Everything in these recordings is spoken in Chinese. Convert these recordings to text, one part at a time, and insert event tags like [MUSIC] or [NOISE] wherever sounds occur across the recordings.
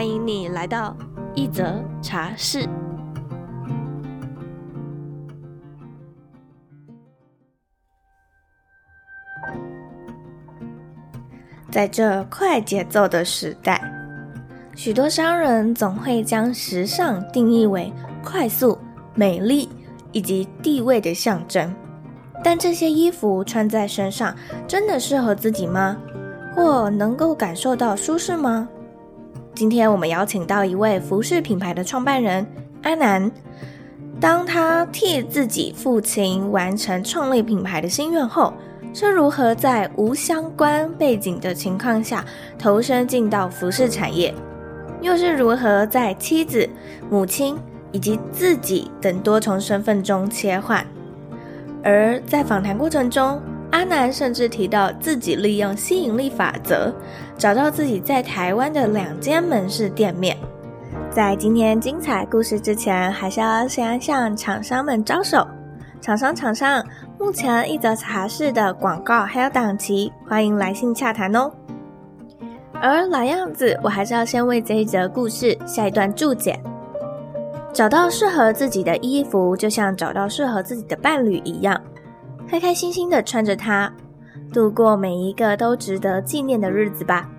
欢迎你来到一则茶室。在这快节奏的时代，许多商人总会将时尚定义为快速、美丽以及地位的象征。但这些衣服穿在身上真的适合自己吗？或能够感受到舒适吗？今天我们邀请到一位服饰品牌的创办人阿南，当他替自己父亲完成创立品牌的心愿后，是如何在无相关背景的情况下投身进到服饰产业，又是如何在妻子、母亲以及自己等多重身份中切换？而在访谈过程中，阿南甚至提到自己利用吸引力法则，找到自己在台湾的两间门市店面。在今天精彩故事之前，还是要先向厂商们招手。厂商厂商，目前一则茶室的广告还有档期，欢迎来信洽谈哦。而老样子，我还是要先为这一则故事下一段注解。找到适合自己的衣服，就像找到适合自己的伴侣一样，开开心心的穿着它，度过每一个都值得纪念的日子吧。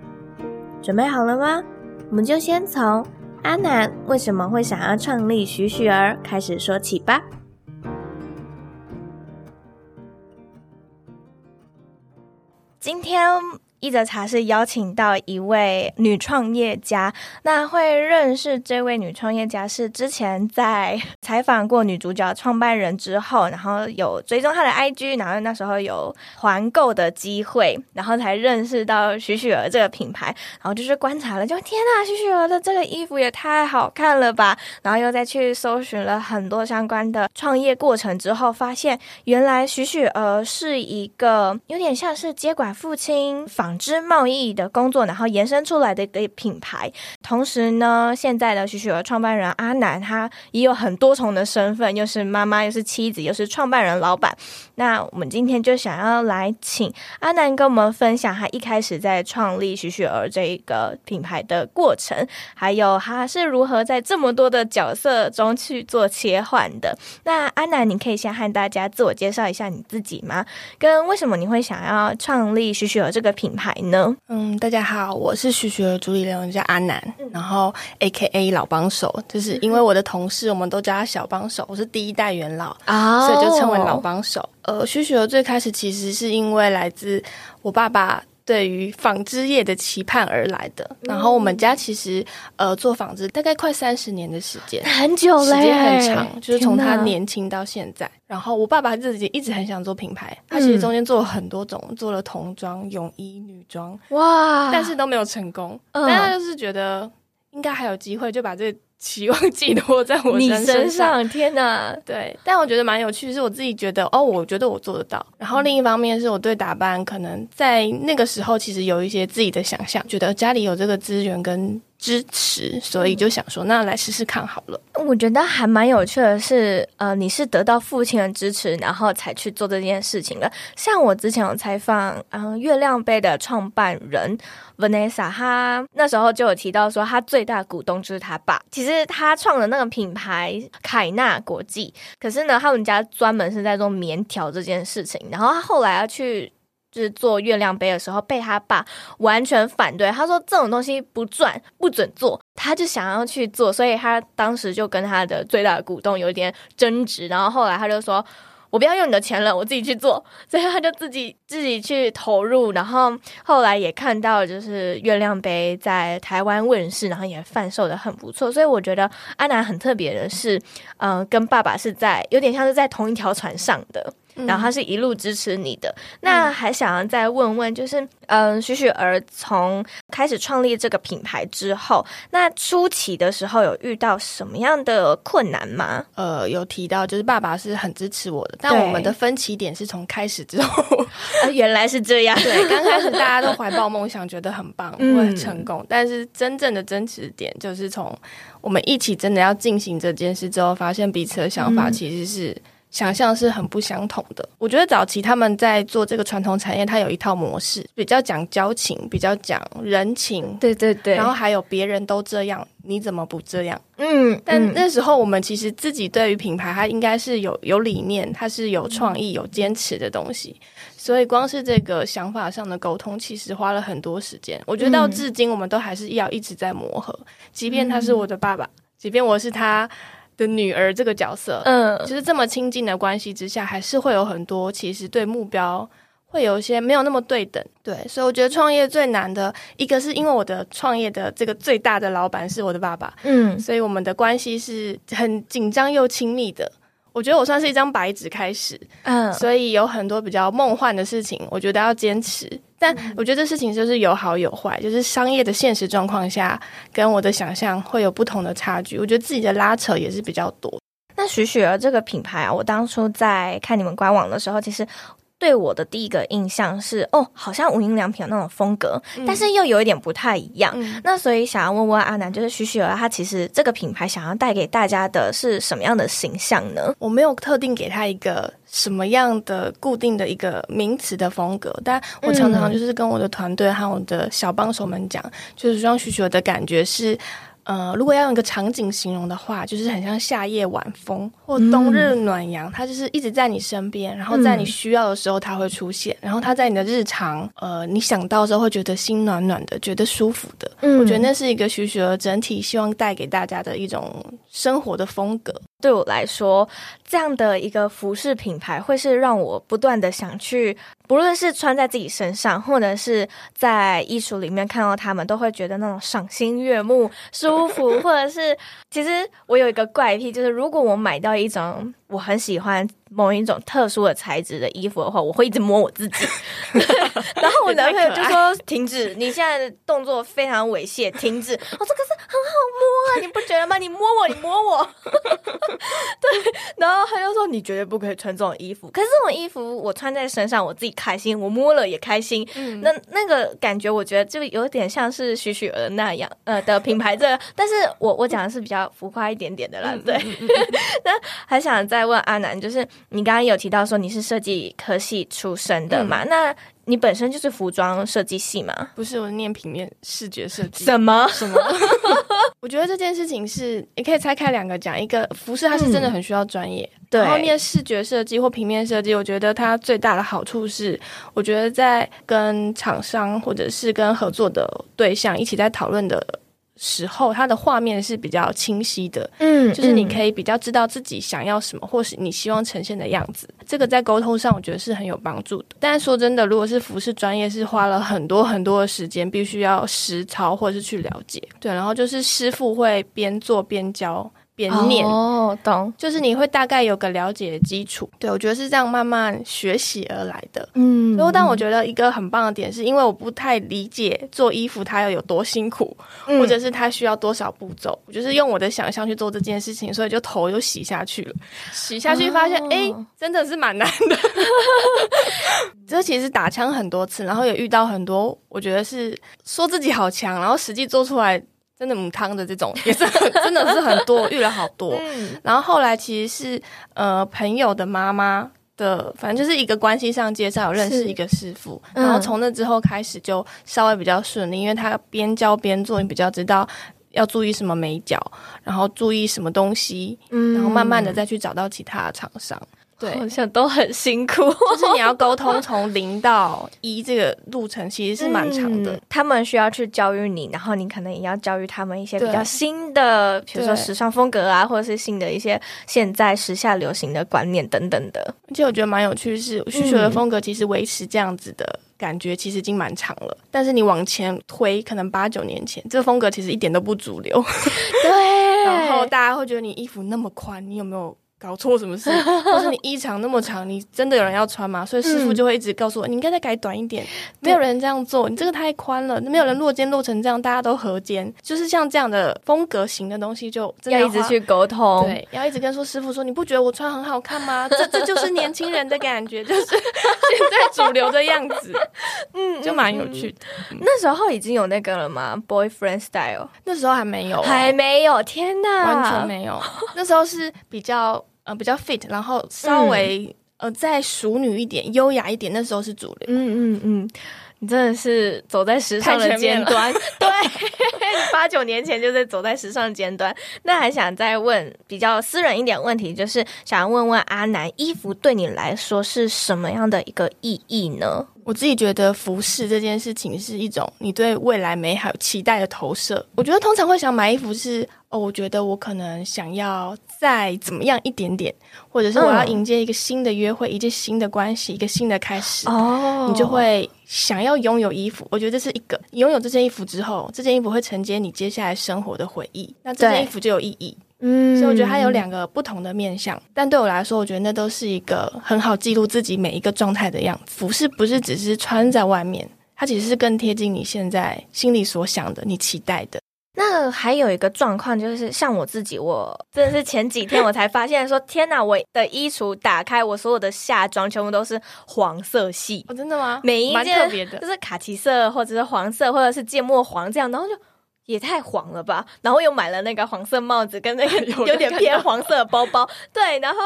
准备好了吗？我们就先从阿南为什么会想要创立许许儿开始说起吧。今天。一则茶是邀请到一位女创业家，那会认识这位女创业家是之前在采访过女主角创办人之后，然后有追踪她的 IG，然后那时候有团购的机会，然后才认识到许许儿这个品牌，然后就是观察了，就天呐，许许儿的这个衣服也太好看了吧，然后又再去搜寻了很多相关的创业过程之后，发现原来许许儿是一个有点像是接管父亲房。纺织贸易的工作，然后延伸出来的一个品牌。同时呢，现在的许许儿创办人阿南，他也有很多重的身份，又是妈妈，又是妻子，又是创办人、老板。那我们今天就想要来请阿南跟我们分享他一开始在创立许许儿这一个品牌的过程，还有他是如何在这么多的角色中去做切换的。那阿南，你可以先和大家自我介绍一下你自己吗？跟为什么你会想要创立许许儿这个品牌？牌呢？嗯，大家好，我是许许的主理人，我叫阿南，嗯、然后 A K A 老帮手，就是因为我的同事，我们都叫他小帮手，我是第一代元老啊，所以就称为老帮手。呃，许许的最开始其实是因为来自我爸爸。对于纺织业的期盼而来的，嗯、然后我们家其实呃做纺织大概快三十年的时间，很久了，时间很长，就是从他年轻到现在。然后我爸爸自己一直很想做品牌，他其实中间做了很多种，嗯、做了童装、泳衣、女装，哇，但是都没有成功。嗯、但他就是觉得应该还有机会，就把这个。期望寄托在我身上，你身上，天哪！对，但我觉得蛮有趣，是我自己觉得哦，我觉得我做得到。然后另一方面是我对打扮可能在那个时候其实有一些自己的想象，觉得家里有这个资源跟支持，所以就想说，那来试试看好了。我觉得还蛮有趣的是，呃，你是得到父亲的支持，然后才去做这件事情的。像我之前有采访，嗯、呃，月亮杯的创办人 Vanessa，他那时候就有提到说，他最大股东就是他爸。其实他创的那个品牌凯纳国际，可是呢，他们家专门是在做棉条这件事情，然后他后来要去。就是做月亮杯的时候，被他爸完全反对。他说这种东西不赚，不准做。他就想要去做，所以他当时就跟他的最大的股东有一点争执。然后后来他就说：“我不要用你的钱了，我自己去做。”所以他就自己自己去投入。然后后来也看到，就是月亮杯在台湾问世，然后也贩售的很不错。所以我觉得阿南很特别的是，嗯、跟爸爸是在有点像是在同一条船上的。然后他是一路支持你的。嗯、那还想要再问问，就是嗯，许许儿从开始创立这个品牌之后，那初期的时候有遇到什么样的困难吗？呃，有提到，就是爸爸是很支持我的，但我们的分歧点是从开始之后，[LAUGHS] 啊、原来是这样。对，刚开始大家都怀抱梦想，觉得很棒，[LAUGHS] 会很成功，嗯、但是真正的争执点就是从我们一起真的要进行这件事之后，发现彼此的想法其实是。想象是很不相同的。我觉得早期他们在做这个传统产业，它有一套模式，比较讲交情，比较讲人情。对对对。然后还有别人都这样，你怎么不这样？嗯。但那时候我们其实自己对于品牌，它应该是有有理念，它是有创意、有坚持的东西。所以光是这个想法上的沟通，其实花了很多时间。我觉得到至今，我们都还是要一直在磨合。即便他是我的爸爸，即便我是他。的女儿这个角色，嗯，就是这么亲近的关系之下，还是会有很多其实对目标会有一些没有那么对等，对，所以我觉得创业最难的一个是因为我的创业的这个最大的老板是我的爸爸，嗯，所以我们的关系是很紧张又亲密的。我觉得我算是一张白纸开始，嗯，所以有很多比较梦幻的事情，我觉得要坚持。但我觉得这事情就是有好有坏，就是商业的现实状况下，跟我的想象会有不同的差距。我觉得自己的拉扯也是比较多。那许雪儿这个品牌啊，我当初在看你们官网的时候，其实。对我的第一个印象是，哦，好像无印良品有那种风格，嗯、但是又有一点不太一样。嗯、那所以想要问问阿南，就是许许儿他其实这个品牌想要带给大家的是什么样的形象呢？我没有特定给他一个什么样的固定的一个名词的风格，但我常常就是跟我的团队和我的小帮手们讲，嗯、就是让许雪儿的感觉是。呃，如果要用一个场景形容的话，就是很像夏夜晚风或冬日暖阳，它就是一直在你身边，然后在你需要的时候它会出现，然后它在你的日常，呃，你想到的时候会觉得心暖暖的，觉得舒服的。嗯，我觉得那是一个徐徐儿整体希望带给大家的一种生活的风格。对我来说，这样的一个服饰品牌会是让我不断的想去，不论是穿在自己身上，或者是在衣橱里面看到他们，都会觉得那种赏心悦目、舒服，或者是其实我有一个怪癖，就是如果我买到一种我很喜欢。某一种特殊的材质的衣服的话，我会一直摸我自己，[LAUGHS] 然后我男朋友就说：“停止，你现在的动作非常猥亵，停止。”我，这个是很好摸啊，你不觉得吗？你摸我，你摸我，[LAUGHS] 对。然后他就说：“你绝对不可以穿这种衣服。”可是这种衣服我穿在身上，我自己开心，我摸了也开心。嗯，那那个感觉，我觉得就有点像是许许儿那样呃的品牌这个，[LAUGHS] 但是我我讲的是比较浮夸一点点的啦。对，那还想再问阿南，就是。你刚刚有提到说你是设计科系出身的嘛？嗯、那你本身就是服装设计系吗？不是，我念平面视觉设计。什么什么？[LAUGHS] 我觉得这件事情是你可以拆开两个讲，一个服饰它是真的很需要专业，对、嗯。然后念视觉设计或平面设计，我觉得它最大的好处是，我觉得在跟厂商或者是跟合作的对象一起在讨论的。时候，它的画面是比较清晰的，嗯，就是你可以比较知道自己想要什么，或是你希望呈现的样子。这个在沟通上，我觉得是很有帮助的。但说真的，如果是服饰专业，是花了很多很多的时间，必须要实操或者是去了解。对，然后就是师傅会边做边教。边念哦，懂，就是你会大概有个了解的基础。对，我觉得是这样慢慢学习而来的。嗯，然后但我觉得一个很棒的点是，因为我不太理解做衣服它要有多辛苦，嗯、或者是它需要多少步骤。我就是用我的想象去做这件事情，所以就头就洗下去了。洗下去发现，哎、哦欸，真的是蛮难的。[LAUGHS] 这其实打枪很多次，然后也遇到很多，我觉得是说自己好强，然后实际做出来。真的母汤的这种也是很 [LAUGHS] 真的是很多遇了好多，嗯、然后后来其实是呃朋友的妈妈的，反正就是一个关系上介绍认识一个师傅，嗯、然后从那之后开始就稍微比较顺利，因为他边教边做，你比较知道要注意什么眉角，然后注意什么东西，嗯、然后慢慢的再去找到其他的厂商。对，好像都很辛苦，就是你要沟通从零到一这个路程其实是蛮长的，嗯。他们需要去教育你，然后你可能也要教育他们一些比较新的，比如说时尚风格啊，或者是新的一些现在时下流行的观念等等的。而且我觉得蛮有趣的是，需求的风格其实维持这样子的感觉，其实已经蛮长了。嗯、但是你往前推，可能八九年前，这个风格其实一点都不主流。对，[LAUGHS] 然后大家会觉得你衣服那么宽，你有没有？搞错什么事，[LAUGHS] 或是你衣长那么长，你真的有人要穿吗？[LAUGHS] 所以师傅就会一直告诉我，嗯、你应该再改短一点。没有人这样做，你这个太宽了，没有人落肩落成这样，大家都合肩，就是像这样的风格型的东西，就真的要，要一直去沟通，对，要一直跟说师傅说，你不觉得我穿很好看吗？这这就是年轻人的感觉，[LAUGHS] 就是现在主流的样子，嗯，就蛮有趣的。嗯、那时候已经有那个了吗？Boyfriend style？那时候还没有、哦，还没有，天哪，完全没有。那时候是比较呃比较 fit，然后稍微、嗯、呃再淑女一点、优雅一点。那时候是主流。嗯嗯嗯，你真的是走在时尚的尖端。对，八九年前就在走在时尚尖端。那还想再问比较私人一点问题，就是想要问问阿南，衣服对你来说是什么样的一个意义呢？我自己觉得服饰这件事情是一种你对未来美好期待的投射。我觉得通常会想买衣服是哦，我觉得我可能想要再怎么样一点点，或者是我要迎接一个新的约会，一件新的关系，一个新的开始。哦，你就会想要拥有衣服。我觉得这是一个拥有这件衣服之后，这件衣服会承接你接下来生活的回忆，那这件衣服就有意义。嗯，所以我觉得它有两个不同的面向，但对我来说，我觉得那都是一个很好记录自己每一个状态的样子。服饰不是只是穿在外面，它其实是更贴近你现在心里所想的、你期待的。那还有一个状况就是，像我自己，我真的是前几天我才发现说，天哪，我的衣橱打开，我所有的夏装全部都是黄色系。哦，真的吗？每一件特别的，就是卡其色，或者是黄色，或者是芥末黄这样，然后就。也太黄了吧！然后又买了那个黄色帽子跟那个 [LAUGHS] 有点偏黄色的包包，对。然后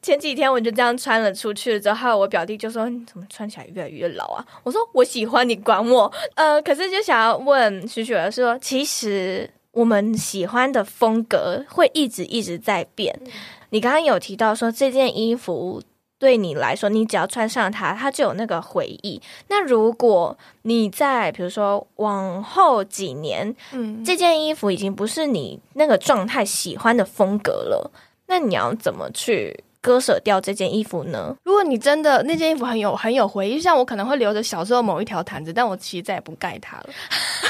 前几天我就这样穿了出去了之后，我表弟就说：“你怎么穿起来越来越老啊？”我说：“我喜欢你管我。”呃，可是就想要问徐雪儿说，其实我们喜欢的风格会一直一直在变。嗯、你刚刚有提到说这件衣服。对你来说，你只要穿上它，它就有那个回忆。那如果你在比如说往后几年，嗯，这件衣服已经不是你那个状态喜欢的风格了，那你要怎么去割舍掉这件衣服呢？如果你真的那件衣服很有很有回忆，像我可能会留着小时候某一条毯子，但我其实再也不盖它了。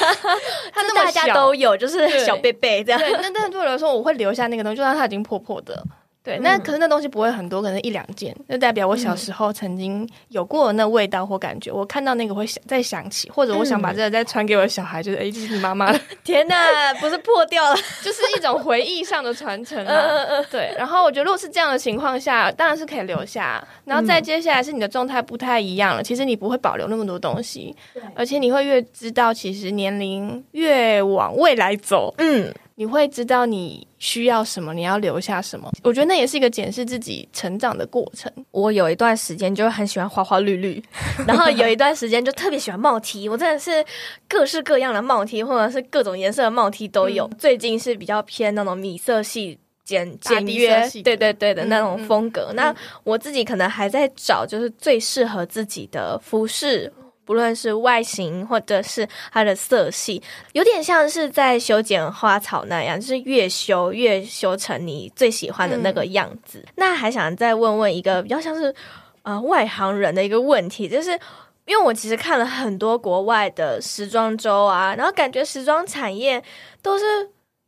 [LAUGHS] 它那么大家都有，就是小贝贝这样。对，那但对我来说，我会留下那个东西，就算它已经破破的。对，那可是那东西不会很多，可能一两件，就代表我小时候曾经有过那味道或感觉。嗯、我看到那个会想再想起，或者我想把这个再传给我的小孩，就是哎，这是你妈妈。[LAUGHS] 天哪，不是破掉了，[LAUGHS] 就是一种回忆上的传承啊。对，然后我觉得如果是这样的情况下，当然是可以留下。然后再接下来是你的状态不太一样了，其实你不会保留那么多东西，而且你会越知道，其实年龄越往未来走，嗯。你会知道你需要什么，你要留下什么。我觉得那也是一个检视自己成长的过程。我有一段时间就很喜欢花花绿绿，[LAUGHS] 然后有一段时间就特别喜欢帽 T。我真的是各式各样的帽 T，或者是各种颜色的帽 T 都有。嗯、最近是比较偏那种米色系简简约，对对对的那种风格。嗯嗯、那我自己可能还在找，就是最适合自己的服饰。不论是外形或者是它的色系，有点像是在修剪花草那样，就是越修越修成你最喜欢的那个样子。嗯、那还想再问问一个比较像是呃外行人的一个问题，就是因为我其实看了很多国外的时装周啊，然后感觉时装产业都是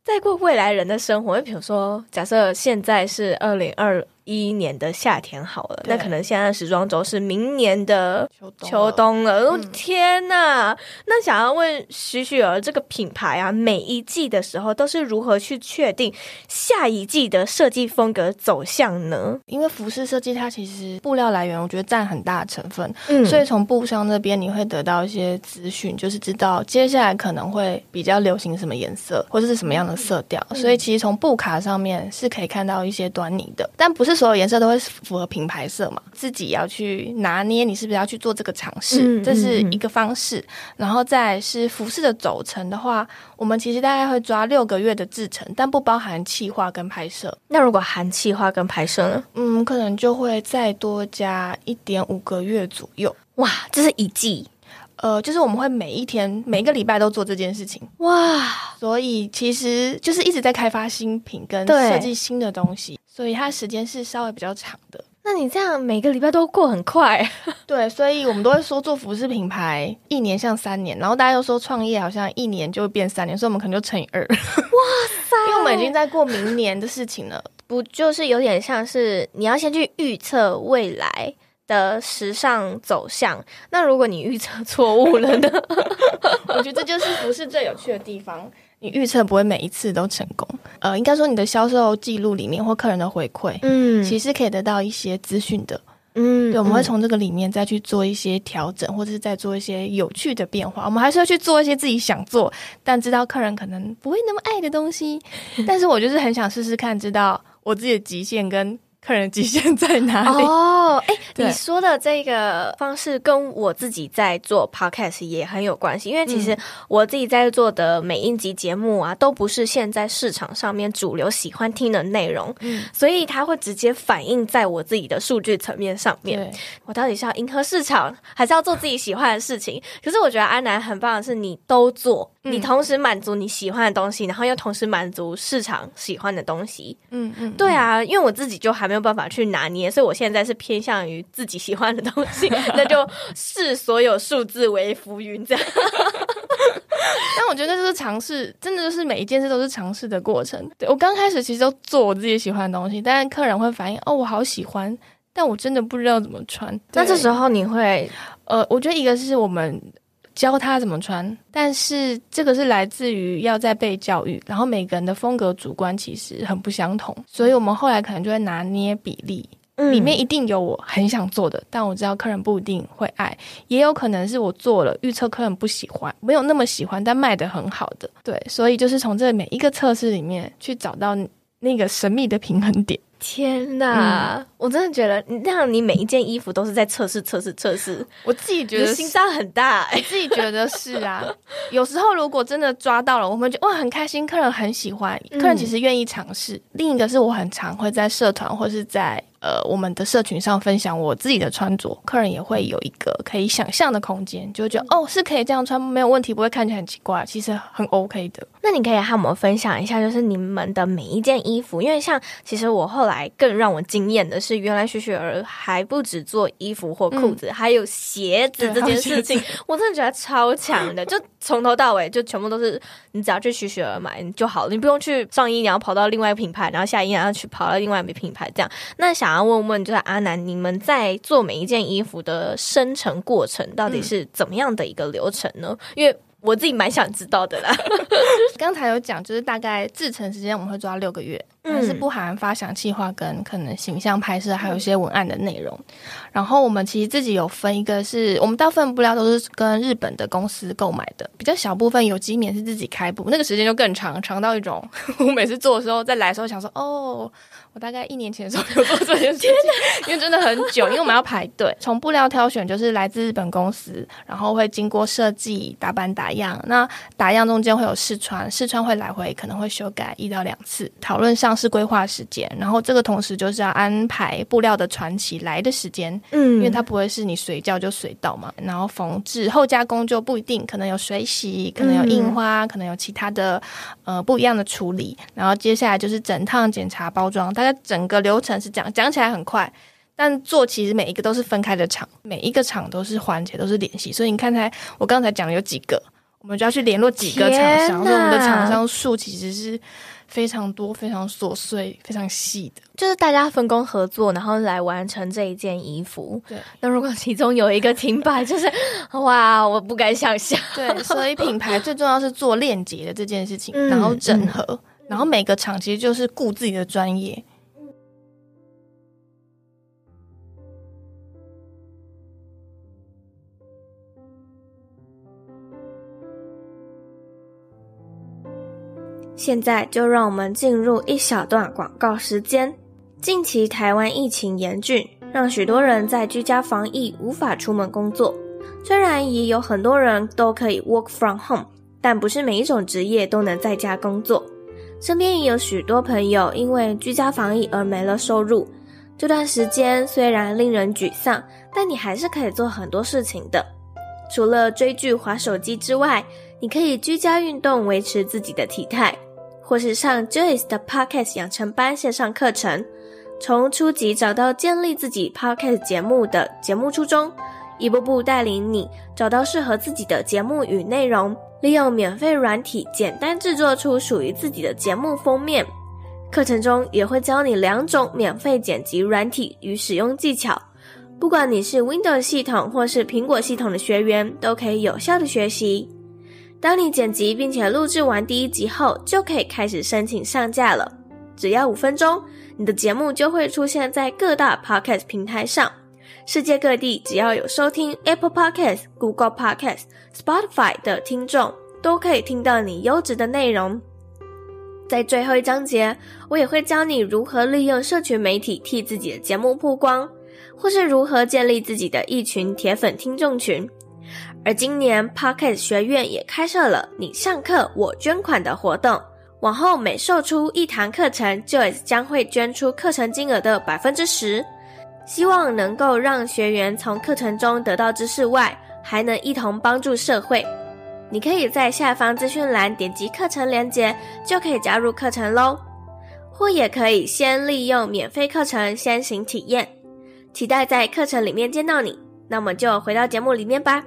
在过未来人的生活。就比如说，假设现在是二零二。一一年的夏天好了，那可能现在的时装周是明年的秋冬了。冬了哦、天哪！那想要问许许儿这个品牌啊，每一季的时候都是如何去确定下一季的设计风格走向呢？因为服饰设计它其实布料来源，我觉得占很大成分，嗯，所以从布商那边你会得到一些资讯，就是知道接下来可能会比较流行什么颜色或者是什么样的色调。嗯、所以其实从布卡上面是可以看到一些端倪的，但不是。所有颜色都会符合品牌色嘛？自己要去拿捏，你是不是要去做这个尝试？嗯、这是一个方式。嗯、然后再是服饰的走程的话，我们其实大概会抓六个月的制程，但不包含气化跟拍摄。那如果含气化跟拍摄呢？嗯，可能就会再多加一点五个月左右。哇，这是一季。呃，就是我们会每一天、每一个礼拜都做这件事情。哇，所以其实就是一直在开发新品跟设计新的东西。所以它时间是稍微比较长的。那你这样每个礼拜都过很快。[LAUGHS] 对，所以我们都会说做服饰品牌一年像三年，然后大家又说创业好像一年就会变三年，所以我们可能就乘以二。哇塞！[LAUGHS] 因为我们已经在过明年的事情了，不就是有点像是你要先去预测未来的时尚走向？那如果你预测错误了呢？[LAUGHS] 我觉得这就是服饰最有趣的地方。你预测不会每一次都成功。呃，应该说你的销售记录里面或客人的回馈，嗯，其实可以得到一些资讯的。嗯，对，我们会从这个里面再去做一些调整，或者是再做一些有趣的变化。我们还是要去做一些自己想做，但知道客人可能不会那么爱的东西。[LAUGHS] 但是我就是很想试试看，知道我自己的极限跟。客人极限在哪里？哦，[LAUGHS] 哎，你说的这个方式跟我自己在做 podcast 也很有关系，因为其实我自己在做的每一集节目啊，都不是现在市场上面主流喜欢听的内容，嗯，所以它会直接反映在我自己的数据层面上面。我到底是要迎合市场，还是要做自己喜欢的事情？可是我觉得安南很棒的是，你都做。你同时满足你喜欢的东西，然后又同时满足市场喜欢的东西。嗯嗯，对啊，因为我自己就还没有办法去拿捏，所以我现在是偏向于自己喜欢的东西，那就视所有数字为浮云这样。[LAUGHS] 但我觉得这是尝试，真的就是每一件事都是尝试的过程。对，我刚开始其实都做我自己喜欢的东西，但是客人会反映哦，我好喜欢，但我真的不知道怎么穿。那这时候你会，呃，我觉得一个是我们。教他怎么穿，但是这个是来自于要在被教育，然后每个人的风格主观其实很不相同，所以我们后来可能就会拿捏比例，嗯，里面一定有我很想做的，但我知道客人不一定会爱，也有可能是我做了预测客人不喜欢，没有那么喜欢，但卖的很好的，对，所以就是从这每一个测试里面去找到那个神秘的平衡点。天呐，嗯、我真的觉得，你这样，你每一件衣服都是在测试、测试、测试。我自己觉得心脏很大，欸，我自己觉得是啊。有时候如果真的抓到了，我们觉哇很开心，客人很喜欢，客人其实愿意尝试。嗯、另一个是我很常会在社团或是在。呃，我们的社群上分享我自己的穿着，客人也会有一个可以想象的空间，就会觉得哦，是可以这样穿，没有问题，不会看起来很奇怪，其实很 OK 的。那你可以和我们分享一下，就是你们的每一件衣服，因为像其实我后来更让我惊艳的是，原来雪雪儿还不止做衣服或裤子，嗯、还有鞋子这件事情，[LAUGHS] 我真的觉得超强的，[LAUGHS] 就从头到尾就全部都是你只要去许雪儿买就好了，你不用去上衣，然后跑到另外一个品牌，然后下衣然后去跑到另外一个品牌这样。那想。要问问，就是阿南，你们在做每一件衣服的生成过程，到底是怎么样的一个流程呢？嗯、因为我自己蛮想知道的啦。[LAUGHS] 刚才有讲，就是大概制成时间我们会抓六个月，但是不含发想计划跟可能形象拍摄，还有一些文案的内容。嗯、然后我们其实自己有分一个是，是我们大部分布料都是跟日本的公司购买的，比较小部分有机棉是自己开布，那个时间就更长，长到一种 [LAUGHS] 我每次做的时候，在来的时候想说哦。我大概一年前的时候有做这件事情，因为真的很久，因为我们要排队。从布料挑选就是来自日本公司，然后会经过设计、打版、打样。那打样中间会有试穿，试穿会来回可能会修改一到两次。讨论上市规划时间，然后这个同时就是要安排布料的传奇来的时间，嗯，因为它不会是你随叫就随到嘛。然后缝制后加工就不一定，可能有水洗，可能有印花，嗯、可能有其他的呃不一样的处理。然后接下来就是整趟、检查、包装。它整个流程是这样，讲起来很快，但做其实每一个都是分开的厂，每一个厂都是环节，都是联系。所以你看才，我刚才讲了有几个，我们就要去联络几个厂商，所以我们的厂商数其实是非常多、非常琐碎、非常细的，就是大家分工合作，然后来完成这一件衣服。对，那如果其中有一个停摆，[LAUGHS] 就是哇，我不敢想象。对，所以品牌最重要是做链接的这件事情，嗯、然后整合，嗯、然后每个厂其实就是顾自己的专业。现在就让我们进入一小段广告时间。近期台湾疫情严峻，让许多人在居家防疫无法出门工作。虽然也有很多人都可以 work from home，但不是每一种职业都能在家工作。身边也有许多朋友因为居家防疫而没了收入。这段时间虽然令人沮丧，但你还是可以做很多事情的。除了追剧、滑手机之外，你可以居家运动，维持自己的体态。或是上 Joyce 的 Podcast 养成班线上课程，从初级找到建立自己 Podcast 节目的节目初衷，一步步带领你找到适合自己的节目与内容，利用免费软体简单制作出属于自己的节目封面。课程中也会教你两种免费剪辑软体与使用技巧，不管你是 Windows 系统或是苹果系统的学员，都可以有效的学习。当你剪辑并且录制完第一集后，就可以开始申请上架了。只要五分钟，你的节目就会出现在各大 Podcast 平台上。世界各地只要有收听 Apple Podcast、Google Podcast、Spotify 的听众，都可以听到你优质的内容。在最后一章节，我也会教你如何利用社群媒体替自己的节目曝光，或是如何建立自己的一群铁粉听众群。而今年，Pocket 学院也开设了“你上课，我捐款”的活动。往后每售出一堂课程，Joyce 将会捐出课程金额的百分之十。希望能够让学员从课程中得到知识外，还能一同帮助社会。你可以在下方资讯栏点击课程链接，就可以加入课程喽。或也可以先利用免费课程先行体验。期待在课程里面见到你。那么就回到节目里面吧。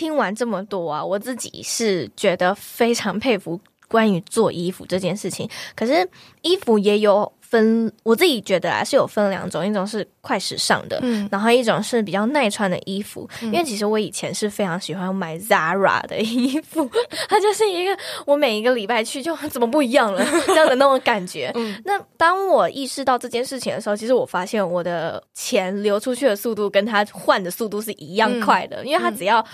听完这么多啊，我自己是觉得非常佩服关于做衣服这件事情。可是衣服也有分，我自己觉得啊是有分两种，一种是快时尚的，嗯，然后一种是比较耐穿的衣服。嗯，因为其实我以前是非常喜欢买 Zara 的衣服，[LAUGHS] 它就是一个我每一个礼拜去就怎么不一样了 [LAUGHS] 这样的那种感觉。嗯，那当我意识到这件事情的时候，其实我发现我的钱流出去的速度跟它换的速度是一样快的，嗯，因为它只要。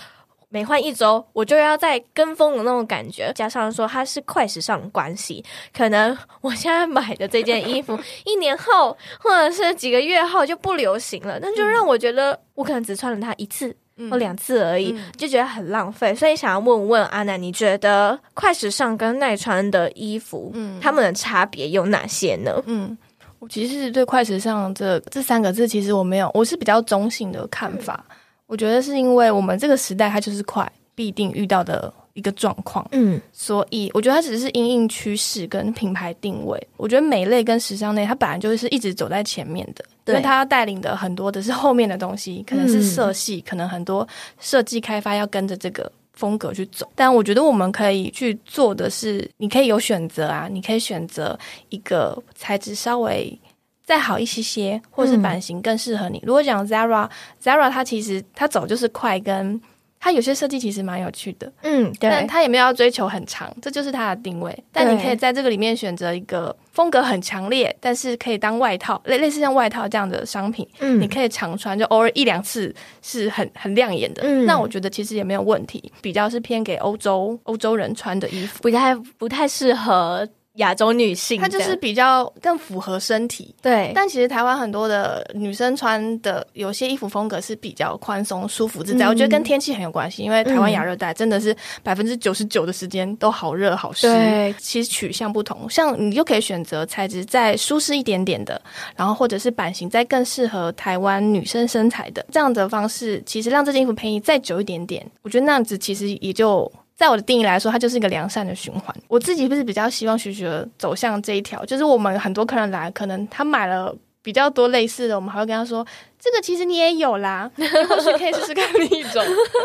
每换一周，我就要再跟风的那种感觉，加上说它是快时尚的关系，可能我现在买的这件衣服，[LAUGHS] 一年后或者是几个月后就不流行了，那就让我觉得我可能只穿了它一次或两次而已，嗯、就觉得很浪费。所以想要问问阿南，你觉得快时尚跟耐穿的衣服，嗯，它们的差别有哪些呢？嗯，我其实对快时尚这这三个字，其实我没有，我是比较中性的看法。嗯我觉得是因为我们这个时代，它就是快必定遇到的一个状况，嗯，所以我觉得它只是因应趋势跟品牌定位。我觉得美类跟时尚类，它本来就是一直走在前面的，对，因为它要带领的很多的是后面的东西，可能是色系，嗯，可能很多设计开发要跟着这个风格去走。但我觉得我们可以去做的是，你可以有选择啊，你可以选择一个材质稍微。再好一些些，或者是版型更适合你。嗯、如果讲 Zara，Zara 它其实它走就是快，跟它有些设计其实蛮有趣的。嗯，对。但它也没有要追求很长，这就是它的定位。但你可以在这个里面选择一个风格很强烈，但是可以当外套，类类似像外套这样的商品。嗯，你可以常穿，就偶尔一两次是很很亮眼的。嗯，那我觉得其实也没有问题。比较是偏给欧洲欧洲人穿的衣服，不太不太适合。亚洲女性，她就是比较更符合身体。对，但其实台湾很多的女生穿的有些衣服风格是比较宽松、舒服自在。嗯、我觉得跟天气很有关系，因为台湾亚热带真的是百分之九十九的时间都好热好湿。对，其实取向不同，像你就可以选择材质再舒适一点点的，然后或者是版型再更适合台湾女生身材的这样的方式，其实让这件衣服便宜再久一点点，我觉得那样子其实也就。在我的定义来说，它就是一个良善的循环。我自己不是比较希望学学走向这一条，就是我们很多客人来，可能他买了比较多类似的，我们还会跟他说，这个其实你也有啦，或许可以试试看另一种。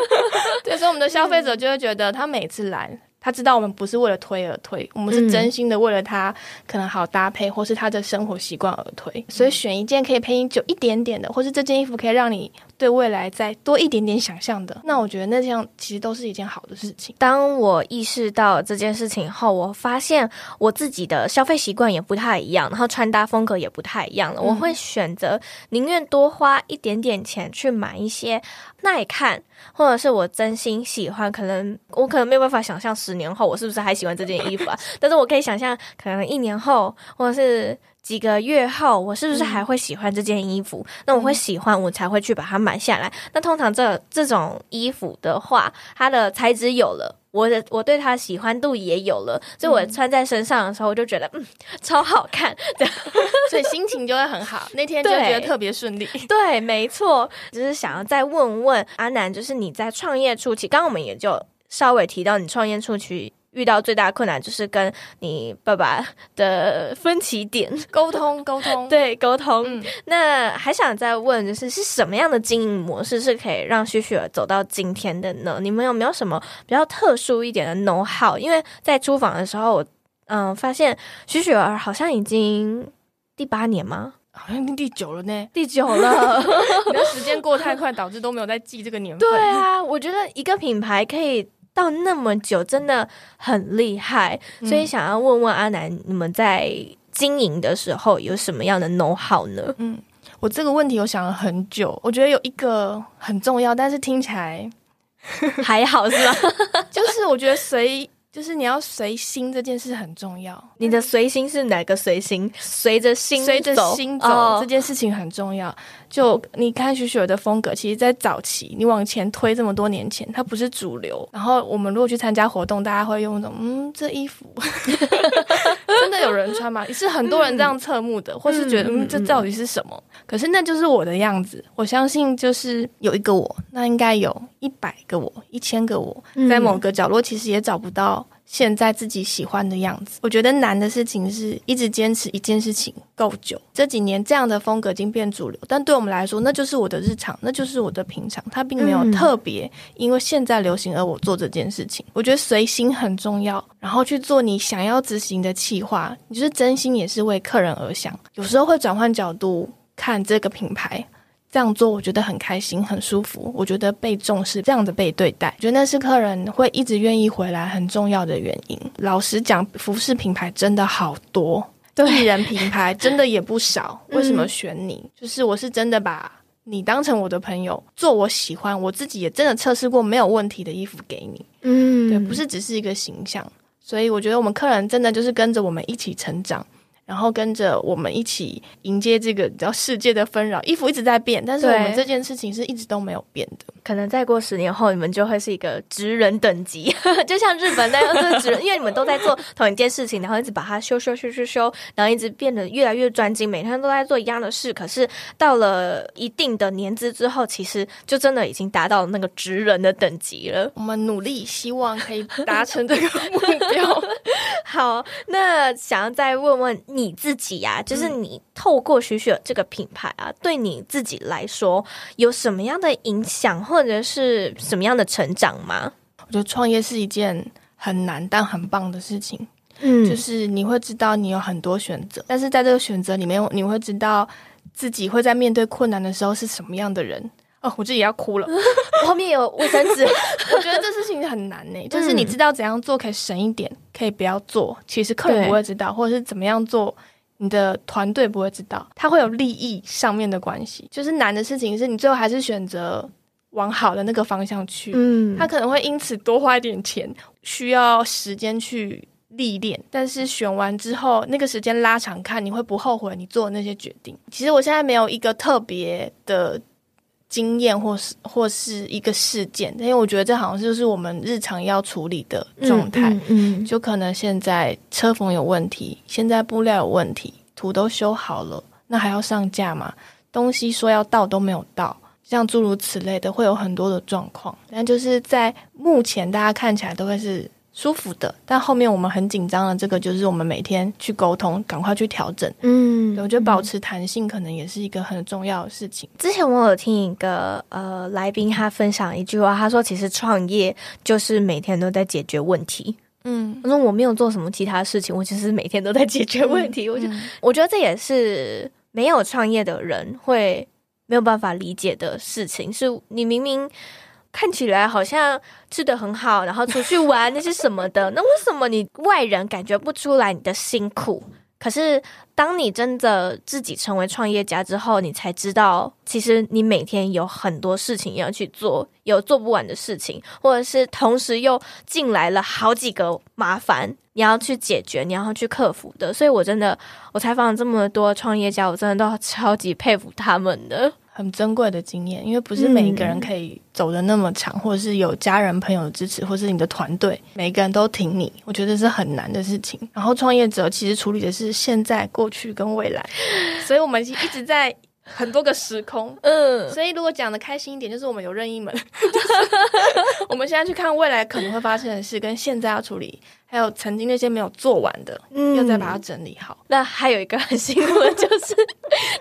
[LAUGHS] 对，所以我们的消费者就会觉得，他每次来。他知道我们不是为了推而推，我们是真心的为了他可能好搭配，或是他的生活习惯而推。嗯、所以选一件可以陪你久一点点的，或是这件衣服可以让你对未来再多一点点想象的，那我觉得那这样其实都是一件好的事情。当我意识到这件事情后，我发现我自己的消费习惯也不太一样，然后穿搭风格也不太一样了。嗯、我会选择宁愿多花一点点钱去买一些耐看，或者是我真心喜欢，可能我可能没有办法想象十年后我是不是还喜欢这件衣服啊？[LAUGHS] 但是我可以想象，可能一年后或者是几个月后，我是不是还会喜欢这件衣服？嗯、那我会喜欢，我才会去把它买下来。那通常这这种衣服的话，它的材质有了。我的我对它喜欢度也有了，所以我穿在身上的时候，我就觉得嗯，超好看，[LAUGHS] 这样，[LAUGHS] 所以心情就会很好，那天就觉得特别顺利。对，对，没错，只是想要再问问阿南，就是你在创业初期，刚刚我们也就稍微提到你创业初期遇到最大的困难就是跟你爸爸的分歧点沟通，沟通，[LAUGHS] 对，沟通。嗯、那还想再问，就是是什么样的经营模式是可以让许雪儿走到今天的呢？你们有没有什么比较特殊一点的 know how？因为在出访的时候，我嗯发现许雪儿好像已经第八年吗？好像已经第九了呢，第九了。你 [LAUGHS] 的时间过太快，导致都没有在记这个年份。对啊，我觉得一个品牌可以。到那么久，真的很厉害，所以想要问问阿南，你们在经营的时候有什么样的 know how 呢？嗯，我这个问题我想了很久，我觉得有一个很重要，但是听起来 [LAUGHS] 还好是吧？[LAUGHS] 就是我觉得随。就是你要随心这件事很重要。你的随心是哪个随心？随着心，随着心走这件事情很重要。就你看许雪的风格，其实，在早期你往前推这么多年前，它不是主流。然后我们如果去参加活动，大家会用一种嗯，这衣服 [LAUGHS] 真的有人穿吗？也是很多人这样侧目的，或是觉得嗯，这到底是什么？可是那就是我的样子。我相信，就是有一个我，那应该有一百个我，一千个我，在某个角落，其实也找不到。现在自己喜欢的样子，我觉得难的事情是一直坚持一件事情够久。这几年这样的风格已经变主流，但对我们来说，那就是我的日常，那就是我的平常。它并没有特别因为现在流行而我做这件事情。我觉得随心很重要，然后去做你想要执行的企划，你就是真心也是为客人而想。有时候会转换角度看这个品牌。这样做我觉得很开心，很舒服。我觉得被重视，这样的被对待，我觉得那是客人会一直愿意回来很重要的原因。老实讲，服饰品牌真的好多，对，艺人品牌真的也不少。[LAUGHS] 为什么选你？嗯、就是我是真的把你当成我的朋友，做我喜欢，我自己也真的测试过没有问题的衣服给你。嗯，对，不是只是一个形象。所以我觉得我们客人真的就是跟着我们一起成长。然后跟着我们一起迎接这个叫世界的纷扰，衣服一直在变，但是我们这件事情是一直都没有变的。可能再过十年后，你们就会是一个职人等级，[LAUGHS] 就像日本那样是职人，因为你们都在做同一件事情，然后一直把它修修修修修，然后一直变得越来越专精，每天都在做一样的事。可是到了一定的年资之后，其实就真的已经达到那个职人的等级了。我们努力，希望可以达成这个目标。[LAUGHS] 好，那想要再问问你自己呀、啊，就是你透过许许这个品牌啊，对你自己来说有什么样的影响？或者是什么样的成长吗？我觉得创业是一件很难但很棒的事情。嗯，就是你会知道你有很多选择，但是在这个选择里面，你会知道自己会在面对困难的时候是什么样的人。哦，我自己要哭了。我 [LAUGHS] 后面有卫生纸。[LAUGHS] 我觉得这事情很难呢、欸，就是你知道怎样做可以省一点，可以不要做，其实客人不会知道，或者是怎么样做，你的团队不会知道，它会有利益上面的关系。就是难的事情是你最后还是选择。往好的那个方向去，嗯，他可能会因此多花一点钱，需要时间去历练。但是选完之后，那个时间拉长看，你会不后悔你做的那些决定。其实我现在没有一个特别的经验，或是或是一个事件，因为我觉得这好像就是我们日常要处理的状态。嗯，嗯，嗯，就可能现在车缝有问题，现在布料有问题，图都修好了，那还要上架吗？东西说要到都没有到。像诸如此类的，会有很多的状况，但就是在目前大家看起来都会是舒服的，但后面我们很紧张的这个，就是我们每天去沟通，赶快去调整。嗯，我觉得保持弹性可能也是一个很重要的事情。之前我有听一个呃来宾他分享一句话，他说其实创业就是每天都在解决问题。嗯，他说我没有做什么其他事情，我其实每天都在解决问题。嗯、我觉得、嗯、我觉得这也是没有创业的人会。没有办法理解的事情，是你明明看起来好像吃得很好，然后出去玩那些什么的，那为什么你外人感觉不出来你的辛苦？可是当你真的自己成为创业家之后，你才知道，其实你每天有很多事情要去做，有做不完的事情，或者是同时又进来了好几个麻烦，你要去解决，你要去克服的。所以我真的，我采访了这么多创业家，我真的都超级佩服他们的。很珍贵的经验，因为不是每一个人可以走的那么长，嗯、或者是有家人朋友的支持，或是你的团队，每一个人都挺你，我觉得是很难的事情。然后创业者其实处理的是现在、过去跟未来，所以我们一直在很多个时空，嗯，所以如果讲的开心一点，就是我们有任意门，[LAUGHS] 我们现在去看未来可能会发生的事，跟现在要处理，还有曾经那些没有做完的，嗯，要再把它整理好。那还有一个很辛苦的就是，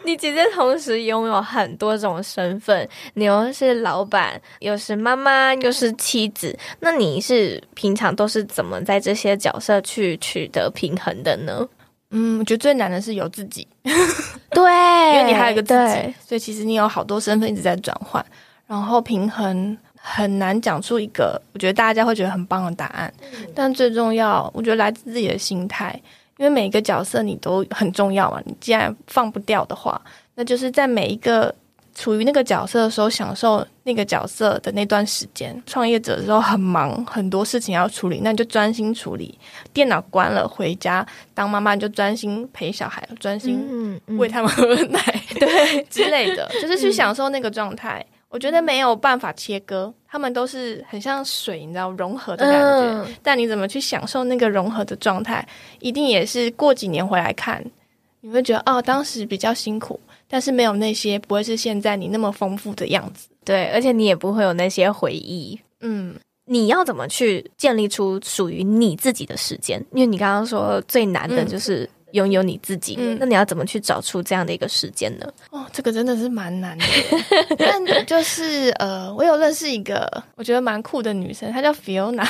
你姐姐同时拥有很多种身份，你又是老板，又是妈妈，又是妻子，那你是平常都是怎么在这些角色去取得平衡的呢？嗯，我觉得最难的是有自己，[LAUGHS] 对，因为你还有一个自己，所以其实你有好多身份一直在转换，然后平衡很难讲出一个我觉得大家会觉得很棒的答案。嗯、但最重要，我觉得来自自己的心态，因为每一个角色你都很重要嘛。你既然放不掉的话，那就是在每一个。处于那个角色的时候，享受那个角色的那段时间。创业者的时候很忙，很多事情要处理，那你就专心处理。电脑关了，回家当妈妈你就专心陪小孩，专心喂他们喝奶，嗯嗯、对之类的，就是去享受那个状态。嗯、我觉得没有办法切割，他们都是很像水，你知道融合的感觉。嗯、但你怎么去享受那个融合的状态，一定也是过几年回来看，你会觉得哦，当时比较辛苦。但是没有那些，不会是现在你那么丰富的样子。对，而且你也不会有那些回忆。嗯，你要怎么去建立出属于你自己的时间？因为你刚刚说最难的就是拥有你自己。嗯，那你要怎么去找出这样的一个时间呢？哦，这个真的是蛮难的。[LAUGHS] 但就是呃，我有认识一个我觉得蛮酷的女生，她叫 Fiona，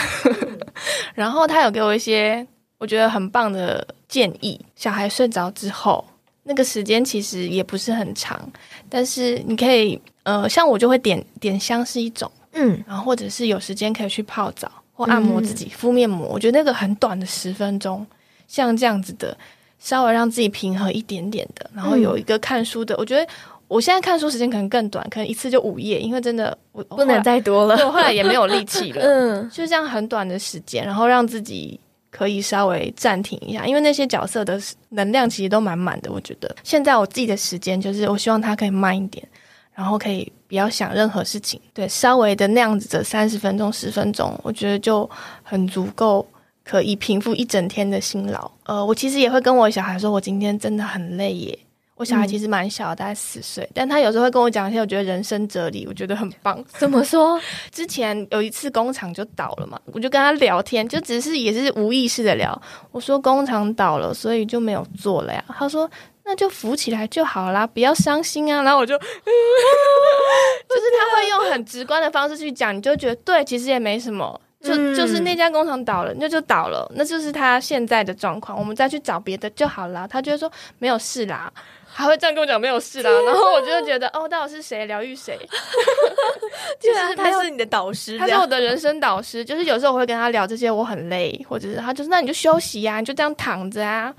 [LAUGHS] 然后她有给我一些我觉得很棒的建议。小孩睡着之后。那个时间其实也不是很长，但是你可以，呃，像我就会点点香是一种，嗯，然后或者是有时间可以去泡澡或按摩自己，嗯、敷面膜。我觉得那个很短的十分钟，像这样子的，稍微让自己平和一点点的，然后有一个看书的。嗯、我觉得我现在看书时间可能更短，可能一次就五页，因为真的我不能再多了，我后来也没有力气 [LAUGHS] 了。嗯，就这样很短的时间，然后让自己。可以稍微暂停一下，因为那些角色的能量其实都满满的。我觉得现在我自己的时间就是，我希望它可以慢一点，然后可以不要想任何事情，对，稍微的那样子的三十分钟、十分钟，我觉得就很足够，可以平复一整天的辛劳。呃，我其实也会跟我小孩说，我今天真的很累耶。我小孩其实蛮小，大概四岁，但他有时候会跟我讲一些我觉得人生哲理，我觉得很棒。怎么说？[LAUGHS] 之前有一次工厂就倒了嘛，我就跟他聊天，就只是也是无意识的聊。我说工厂倒了，所以就没有做了呀。他说那就扶起来就好啦，不要伤心啊。然后我就 [LAUGHS] [LAUGHS] 就是他会用很直观的方式去讲，你就觉得对，其实也没什么。就就是那家工厂倒了，那就倒了，那就是他现在的状况。我们再去找别的就好了。他就会说没有事啦，还会这样跟我讲没有事啦。然后我就会觉得哦，到底是谁疗愈谁？[LAUGHS] 就是他是你的导师，他是我的人生导师。就是有时候我会跟他聊这些，我很累，或者是他就是那你就休息呀，你就这样躺着啊。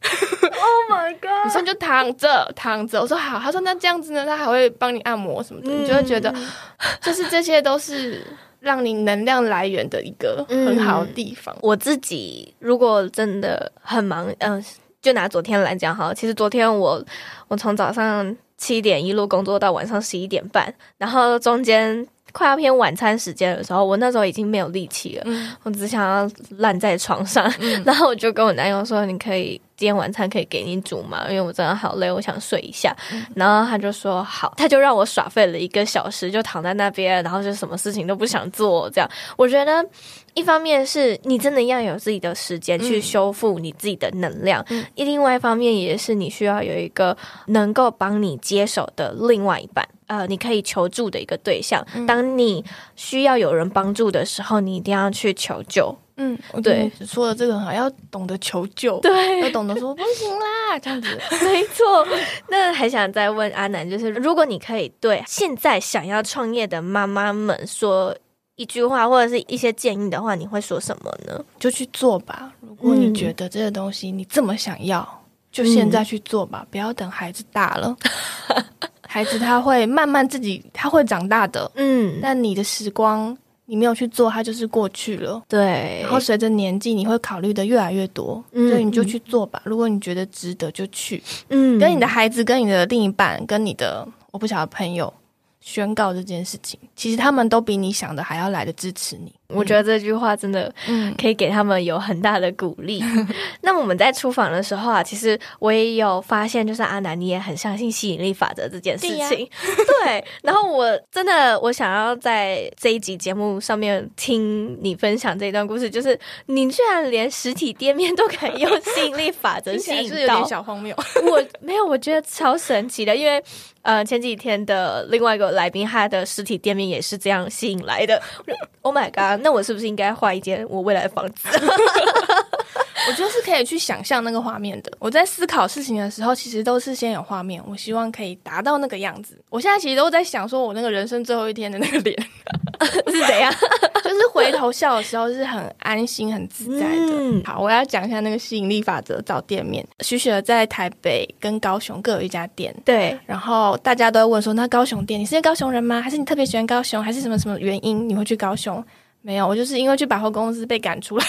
Oh my [LAUGHS] god！你说你就躺着躺着，我说好。他说那这样子呢，他还会帮你按摩什么的，嗯、你就会觉得 [LAUGHS] 就是这些都是。让你能量来源的一个很好的地方。嗯，我自己如果真的很忙，嗯、呃，就拿昨天来讲哈，其实昨天我我从早上七点一路工作到晚上十一点半，然后中间快要偏晚餐时间的时候，我那时候已经没有力气了，嗯、我只想要烂在床上，嗯、[LAUGHS] 然后我就跟我男友说：“你可以。”今天晚餐可以给你煮吗？因为我真的好累，我想睡一下。嗯、然后他就说好，他就让我耍废了一个小时，就躺在那边，然后就什么事情都不想做。这样，我觉得一方面是你真的要有自己的时间去修复你自己的能量，嗯、另外一方面也是你需要有一个能够帮你接手的另外一半，呃，你可以求助的一个对象。嗯、当你需要有人帮助的时候，你一定要去求救。嗯，对，说的这个很好，要懂得求救，对，要懂得说不行啦，这样子，[LAUGHS] 没错。那还想再问阿南，就是如果你可以对现在想要创业的妈妈们说一句话，或者是一些建议的话，你会说什么呢？就去做吧。如果你觉得这个东西你这么想要，嗯、就现在去做吧，不要等孩子大了。[LAUGHS] 孩子他会慢慢自己，他会长大的。嗯，但你的时光。你没有去做，它就是过去了。对，然后随着年纪，你会考虑的越来越多，嗯、所以你就去做吧。如果你觉得值得，就去。嗯，跟你的孩子、跟你的另一半、跟你的我不晓得朋友，宣告这件事情，其实他们都比你想的还要来的支持你。我觉得这句话真的，嗯，可以给他们有很大的鼓励。嗯、[LAUGHS] 那我们在出访的时候啊，其实我也有发现，就是阿南你也很相信吸引力法则这件事情。对，[LAUGHS] 然后我真的我想要在这一集节目上面听你分享这一段故事，就是你居然连实体店面都可以用吸引力法则吸引到，[LAUGHS] 是有点小荒谬。我没有，我觉得超神奇的，因为呃前几天的另外一个来宾，他的实体店面也是这样吸引来的。Oh my god！那我是不是应该画一间我未来的房子？[LAUGHS] [LAUGHS] 我觉得是可以去想象那个画面的。我在思考事情的时候，其实都是先有画面，我希望可以达到那个样子。我现在其实都在想，说我那个人生最后一天的那个脸 [LAUGHS] 是怎样？就是回头笑的时候是很安心、很自在的。嗯、好，我要讲一下那个吸引力法则找店面。徐雪在台北跟高雄各有一家店，对。然后大家都会问说，那高雄店，你是高雄人吗？还是你特别喜欢高雄？还是什么什么原因你会去高雄？没有，我就是因为去百货公司被赶出来，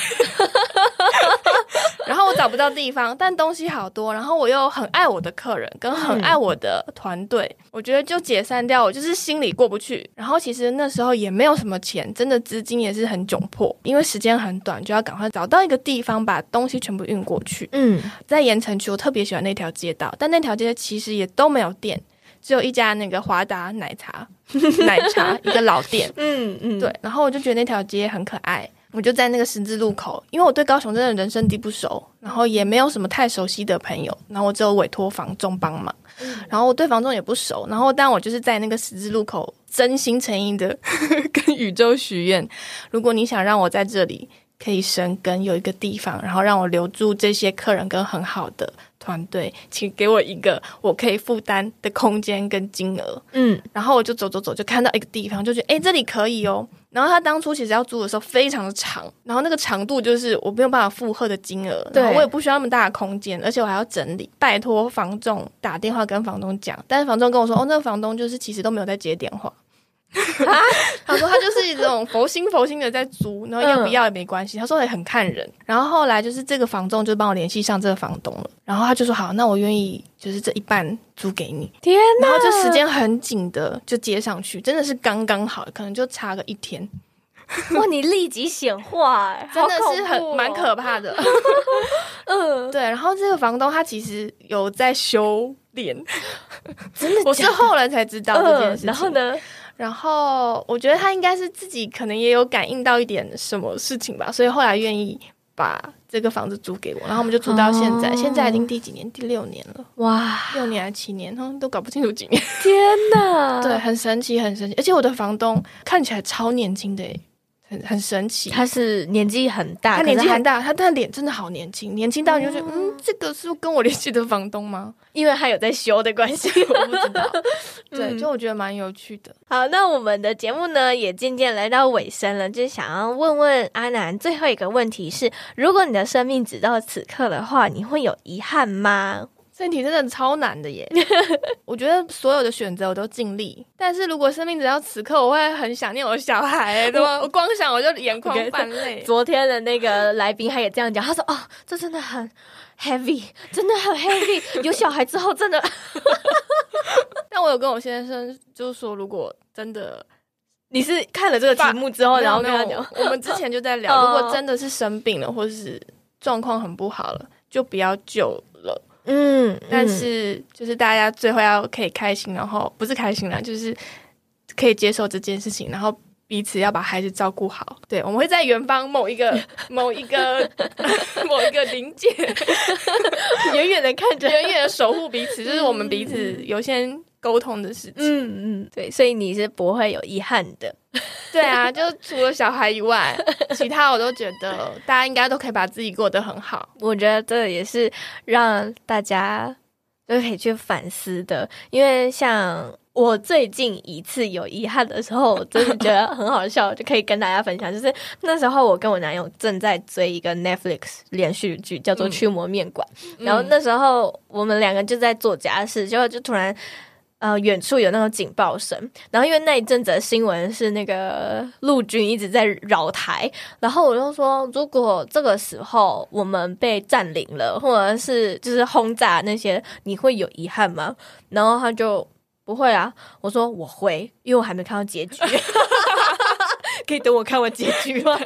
[LAUGHS] 然后我找不到地方，但东西好多，然后我又很爱我的客人，跟很爱我的团队，嗯、我觉得就解散掉，我就是心里过不去。然后其实那时候也没有什么钱，真的资金也是很窘迫，因为时间很短，就要赶快找到一个地方把东西全部运过去。嗯，在盐城区，我特别喜欢那条街道，但那条街其实也都没有店。只有一家那个华达奶茶，[LAUGHS] 奶茶一个老店，嗯嗯，对。然后我就觉得那条街很可爱，我就在那个十字路口，因为我对高雄真的人生地不熟，然后也没有什么太熟悉的朋友，然后我只有委托房仲帮忙，然后我对房仲也不熟，然后但我就是在那个十字路口真心诚意的 [LAUGHS] 跟宇宙许愿，如果你想让我在这里可以生根，有一个地方，然后让我留住这些客人跟很好的。团队，请给我一个我可以负担的空间跟金额。嗯，然后我就走走走，就看到一个地方，就觉得诶，这里可以哦。然后他当初其实要租的时候非常的长，然后那个长度就是我没有办法负荷的金额。对，我也不需要那么大的空间，而且我还要整理，拜托房仲打电话跟房东讲。但是房仲跟我说，哦，那个房东就是其实都没有在接电话。啊，[LAUGHS] 他说他就是一种佛心佛心的在租，然后要不要也没关系。他说也很看人。然后后来就是这个房仲就帮我联系上这个房东了，然后他就说好，那我愿意就是这一半租给你。天哪，然后就时间很紧的就接上去，真的是刚刚好，可能就差个一天。[LAUGHS] 哇，你立即显化，[LAUGHS] 真的是很蛮可怕的。嗯，对。然后这个房东他其实有在修炼，真的，我是后来才知道这件事情。然后呢？然后我觉得他应该是自己可能也有感应到一点什么事情吧，所以后来愿意把这个房子租给我，然后我们就住到现在，哦、现在已经第几年？第六年了。哇，六年还是七年？都搞不清楚几年。天哪，[LAUGHS] 对，很神奇，很神奇。而且我的房东看起来超年轻的，很很神奇。他是年纪很大，他年纪很大，他他脸真的好年轻，年轻到你就觉得，嗯，嗯，这个是跟我联系的房东吗？[LAUGHS] 因为他有在修的关系，[LAUGHS] 我不知道。[LAUGHS] 对，就我觉得蛮有趣的。好，那我们的节目呢也渐渐来到尾声了，就是想要问问阿南最后一个问题是：如果你的生命只到此刻的话，你会有遗憾吗？这题真的超难的耶！[LAUGHS] 我觉得所有的选择我都尽力，但是如果生命只要此刻，我会很想念我的小孩，[LAUGHS] 对吗？我光想我就眼眶泛泪。昨天的那个来宾他也这样讲，他说：“哦，这真的很。” heavy 真的很 heavy，[LAUGHS] 有小孩之后真的。但我有跟我先生就是说，如果真的你是看了这个题目之后，然后跟他讲，我们之前就在聊，如果真的是生病了，或是状况很不好了，就不要救了。嗯，但是就是大家最后要可以开心，然后不是开心了，就是可以接受这件事情，然后。彼此要把孩子照顾好，对，我们会在远方某一个 [LAUGHS] 某一个 [LAUGHS] 某一个临界，[LAUGHS] 远远的看着，远远的守护彼此，就是我们彼此有先沟通的事情。嗯嗯，对，所以你是不会有遗憾的。[LAUGHS] 对啊，就除了小孩以外，其他我都觉得大家应该都可以把自己过得很好。我觉得这也是让大家都可以去反思的，因为像。我最近一次有遗憾的时候，我真的觉得很好笑，就可以跟大家分享。就是那时候我跟我男友正在追一个 Netflix 连续剧，叫做《驱魔面馆》。嗯、然后那时候我们两个就在做家事，结果就突然呃远处有那种警报声。然后因为那一阵子的新闻是那个陆军一直在扰台，然后我就说，如果这个时候我们被占领了，或者是就是轰炸那些，你会有遗憾吗？然后他就。不会啊。我说我会，因为我还没看到结局。[LAUGHS] 可以等我看完结局吗？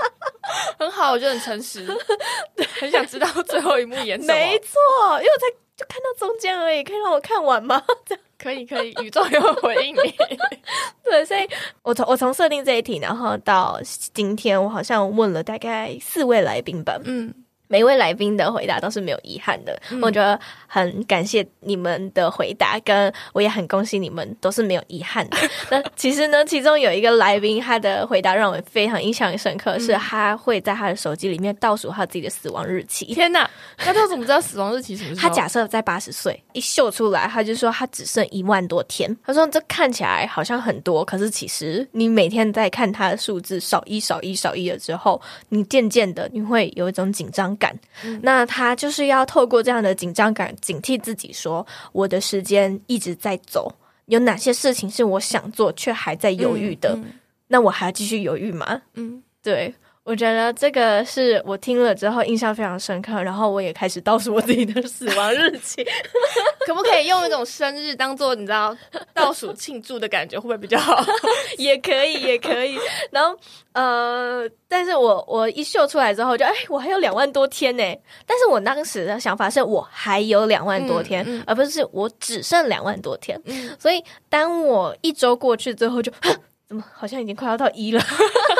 [LAUGHS] 很好，我觉得很诚实，[LAUGHS] 对，很想知道最后一幕演什么。没错，因为我才就看到中间而已，可以让我看完吗？[LAUGHS] 这样可以，可以，宇宙有回应你。[LAUGHS] 对，所以我从我从设定这一题，然后到今天，我好像问了大概四位来宾吧。嗯。每一位来宾的回答都是没有遗憾的，嗯、我觉得很感谢你们的回答，跟我也很恭喜你们都是没有遗憾的。[LAUGHS] 那其实呢，其中有一个来宾，他的回答让我非常印象深刻，嗯、是他会在他的手机里面倒数他自己的死亡日期。天哪，那他怎么知道死亡日期什么时候？他假设在八十岁一秀出来，他就说他只剩一万多天。他说这看起来好像很多，可是其实你每天在看他的数字少一少一少一了之后，你渐渐的你会有一种紧张感，嗯、那他就是要透过这样的紧张感，警惕自己说：我的时间一直在走，有哪些事情是我想做却还在犹豫的？嗯嗯、那我还要继续犹豫吗？嗯，对。我觉得这个是我听了之后印象非常深刻，然后我也开始倒数我自己的死亡日期。[LAUGHS] 可不可以用一种生日当做你知道倒数庆祝的感觉，会不会比较好？[LAUGHS] 也可以，也可以。然后呃，但是我我一秀出来之后就，就哎，我还有两万多天呢。但是我当时的想法是我还有两万多天，嗯嗯、而不是我只剩两万多天。嗯、所以当我一周过去之后就，就 [GASPS] 怎么好像已经快要到一了？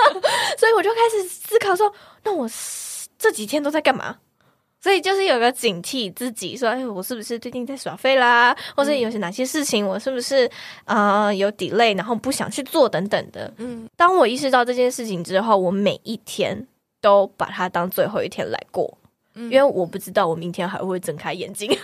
[LAUGHS] 所以我就开始思考说，那我这几天都在干嘛？所以就是有个警惕自己，说，哎，我是不是最近在耍废啦？或者有些哪些事情，我是不是啊、呃、有 delay，然后不想去做等等的。嗯，当我意识到这件事情之后，我每一天都把它当最后一天来过，嗯、因为我不知道我明天还会睁开眼睛。[LAUGHS]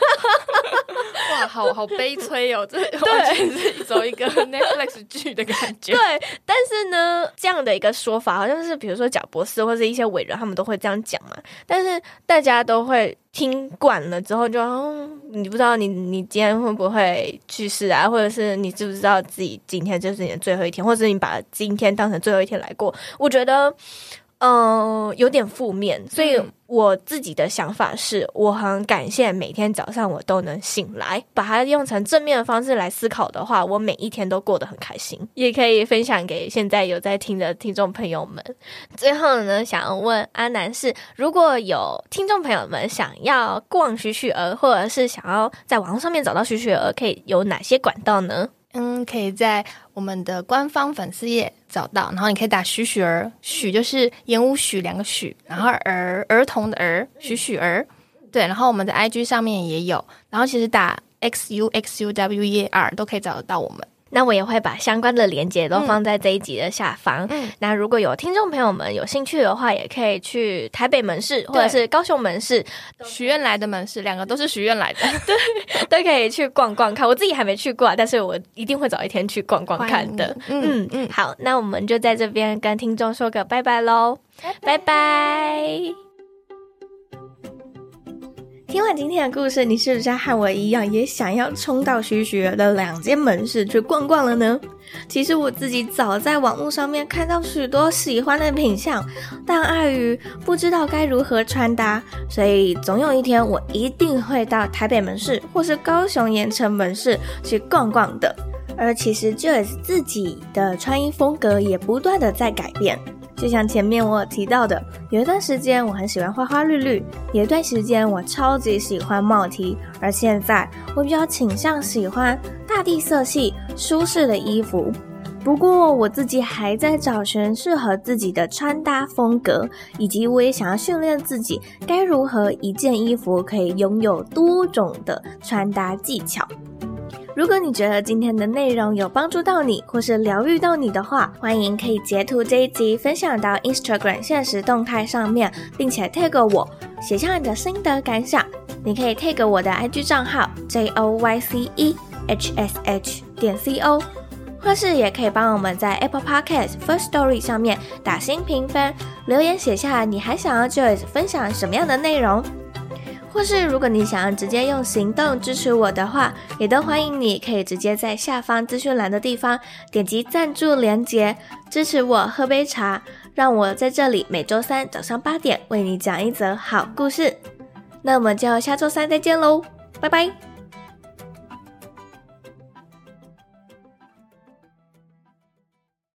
哇，好好悲催哦！这完全是走一个 Netflix 剧的感觉。对，但是呢，这样的一个说法，好像是比如说贾博士或者一些伟人，他们都会这样讲嘛。但是大家都会听惯了之后就，就、哦、你不知道你你今天会不会去世啊？或者是你知不知道自己今天就是你的最后一天，或者是你把今天当成最后一天来过？我觉得。嗯、呃，有点负面，所以我自己的想法是，我很感谢每天早上我都能醒来，把它用成正面的方式来思考的话，我每一天都过得很开心。也可以分享给现在有在听的听众朋友们。最后呢，想要问阿南是，如果有听众朋友们想要逛徐徐儿，或者是想要在网络上面找到徐徐儿，可以有哪些管道呢？嗯，可以在我们的官方粉丝页找到，然后你可以打许许儿，许就是言午许两个许，然后儿儿童的儿，许许儿，对，然后我们的 IG 上面也有，然后其实打 X U X U W E R 都可以找得到我们。那我也会把相关的链接都放在这一集的下方。嗯，那如果有听众朋友们有兴趣的话，也可以去台北门市或者是高雄门市许愿来的门市，两个都是许愿来的，[LAUGHS] 对，都可以去逛逛看。我自己还没去过，但是我一定会找一天去逛逛看的。嗯嗯，嗯好，那我们就在这边跟听众说个拜拜喽，拜拜。拜拜听完今天的故事，你是不是和我一样，也想要冲到徐徐的两间门市去逛逛了呢？其实我自己早在网络上面看到许多喜欢的品项，但碍于不知道该如何穿搭，所以总有一天我一定会到台北门市或是高雄盐埕门市去逛逛的。而其实 Joys 自己的穿衣风格也不断的在改变。就像前面我提到的，有一段时间我很喜欢花花绿绿，有一段时间我超级喜欢帽 T，而现在我比较倾向喜欢大地色系、舒适的衣服。不过我自己还在找寻适合自己的穿搭风格，以及我也想要训练自己该如何一件衣服可以拥有多种的穿搭技巧。如果你觉得今天的内容有帮助到你，或是疗愈到你的话，欢迎可以截图这一集分享到 Instagram 现实动态上面，并且 tag 我，写下你的心得感想。你可以 tag 我的 IG 账号 J O Y C E H S H 点 C O，或是也可以帮我们在 Apple Podcast First Story 上面打星评分，留言写下你还想要 Joyce 分享什么样的内容。或是如果你想要直接用行动支持我的话，也都欢迎你可以直接在下方资讯栏的地方点击赞助连接，支持我喝杯茶，让我在这里每周三早上八点为你讲一则好故事。那我们就下周三再见喽，拜拜。